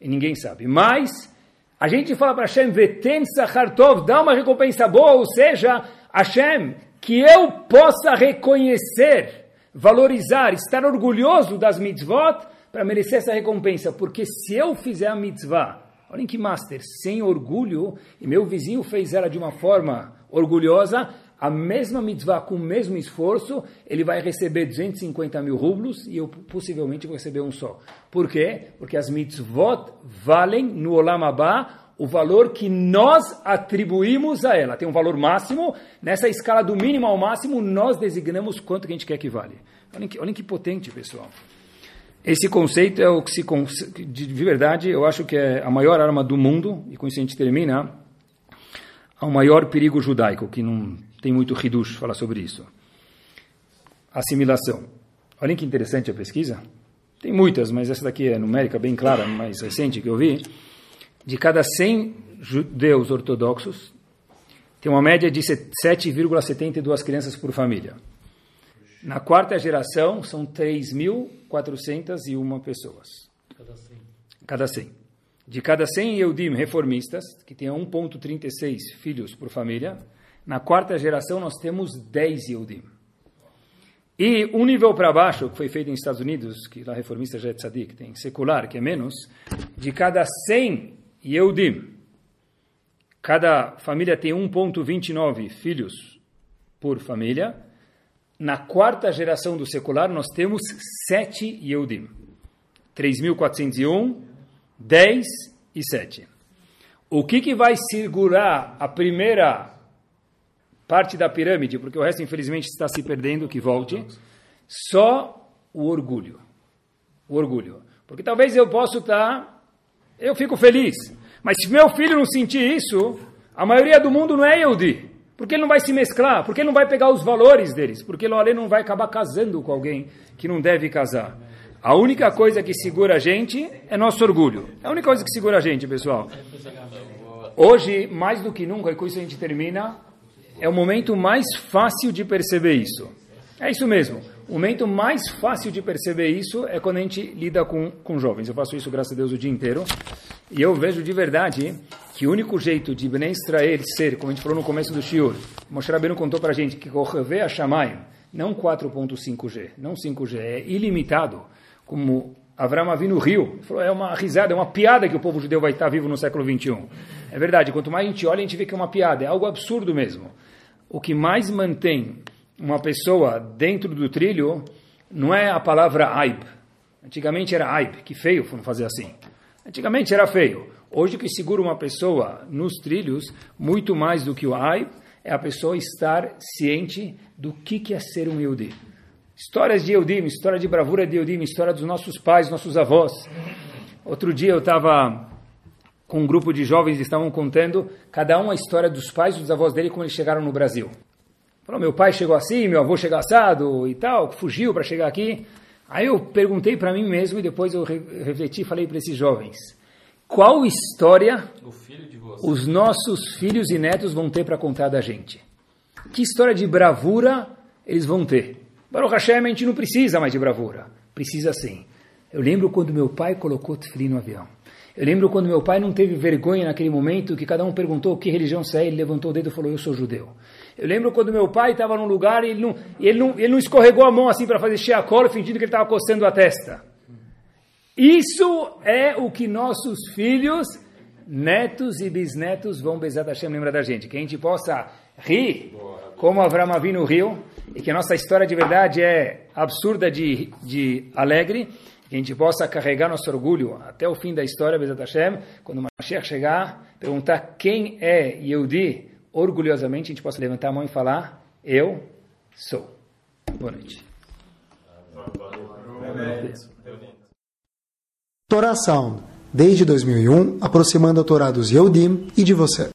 E ninguém sabe. Mas a gente fala para Hashem, Veten Sachartov, dá uma recompensa boa, ou seja, Hashem, que eu possa reconhecer, valorizar, estar orgulhoso das mitzvot para merecer essa recompensa. Porque se eu fizer a mitzvah, olhem que master, sem orgulho, e meu vizinho fez ela de uma forma orgulhosa, a mesma mitzvah com o mesmo esforço, ele vai receber 250 mil rublos e eu possivelmente vou receber um só. Por quê? Porque as mitzvot valem no Olam Abba o valor que nós atribuímos a ela. Tem um valor máximo, nessa escala do mínimo ao máximo, nós designamos quanto que a gente quer que vale. Olhem que, olhem que potente, pessoal. Esse conceito é o que se. De verdade, eu acho que é a maior arma do mundo, e com isso a gente termina. Ao maior perigo judaico, que não tem muito Hidush falar sobre isso. Assimilação. Olhem que interessante a pesquisa. Tem muitas, mas essa daqui é numérica bem clara, mais recente que eu vi. De cada 100 judeus ortodoxos, tem uma média de 7,72 crianças por família. Na quarta geração, são 3.401 pessoas. Cada 100. Cada 100. De cada 100 Eudim reformistas, que tem 1,36 filhos por família, na quarta geração nós temos 10 Yehudim. E um nível para baixo, que foi feito nos Estados Unidos, que lá reformista já é tzadik, tem secular, que é menos, de cada 100 Yehudim, cada família tem 1.29 filhos por família, na quarta geração do secular nós temos 7 Yehudim. 3.401, 10 e 7. O que, que vai segurar a primeira parte da pirâmide, porque o resto, infelizmente, está se perdendo, que volte, só o orgulho. O orgulho. Porque talvez eu possa estar, eu fico feliz, mas se meu filho não sentir isso, a maioria do mundo não é Yehudi. Porque ele não vai se mesclar, porque ele não vai pegar os valores deles, porque ele não vai acabar casando com alguém que não deve casar. A única coisa que segura a gente é nosso orgulho. É a única coisa que segura a gente, pessoal. Hoje, mais do que nunca, e com isso a gente termina, é o momento mais fácil de perceber isso. É isso mesmo. O momento mais fácil de perceber isso é quando a gente lida com, com jovens. Eu faço isso, graças a Deus, o dia inteiro. E eu vejo de verdade que o único jeito de Ben Israel ser, como a gente falou no começo do Shiur, Moshe Rabbeinu contou para a gente que Korreve a Shamayim, não 4.5G, não 5G, é ilimitado, como Avram Avinu riu. Falou, é uma risada, é uma piada que o povo judeu vai estar vivo no século 21. É verdade, quanto mais a gente olha, a gente vê que é uma piada, é algo absurdo mesmo o que mais mantém uma pessoa dentro do trilho não é a palavra aib. Antigamente era aib, que feio fazer assim. Antigamente era feio. Hoje o que segura uma pessoa nos trilhos, muito mais do que o aib, é a pessoa estar ciente do que, que é ser um Yehudi. Histórias de Yehudim, história de bravura de Yehudim, história dos nossos pais, nossos avós. Outro dia eu estava com um grupo de jovens estavam contando cada um a história dos pais e dos avós dele quando eles chegaram no Brasil. Falou, meu pai chegou assim, meu avô chegou assado e tal, fugiu para chegar aqui. Aí eu perguntei para mim mesmo e depois eu refleti e falei para esses jovens, qual história os nossos filhos e netos vão ter para contar da gente? Que história de bravura eles vão ter? Baruch Hashem, a gente não precisa mais de bravura. Precisa sim. Eu lembro quando meu pai colocou tefilim no avião. Eu lembro quando meu pai não teve vergonha naquele momento, que cada um perguntou que religião você é, ele levantou o dedo e falou, eu sou judeu. Eu lembro quando meu pai estava num lugar e ele não, ele não, ele não escorregou a mão assim para fazer sheakol, fingindo que ele estava coçando a testa. Isso é o que nossos filhos, netos e bisnetos vão Bezat Hashem lembrar da gente. Que a gente possa rir como Avram Avinu riu e que a nossa história de verdade é absurda de, de alegre Que a gente possa carregar nosso orgulho até o fim da história, Bezat Hashem, quando o Mashiach chegar, perguntar quem é Yehudi, orgulhosamente a gente possa levantar a mão e falar, eu sou. Boa noite. Torá Sound, desde 2001, aproximando a Torá dos Yehudim e de você.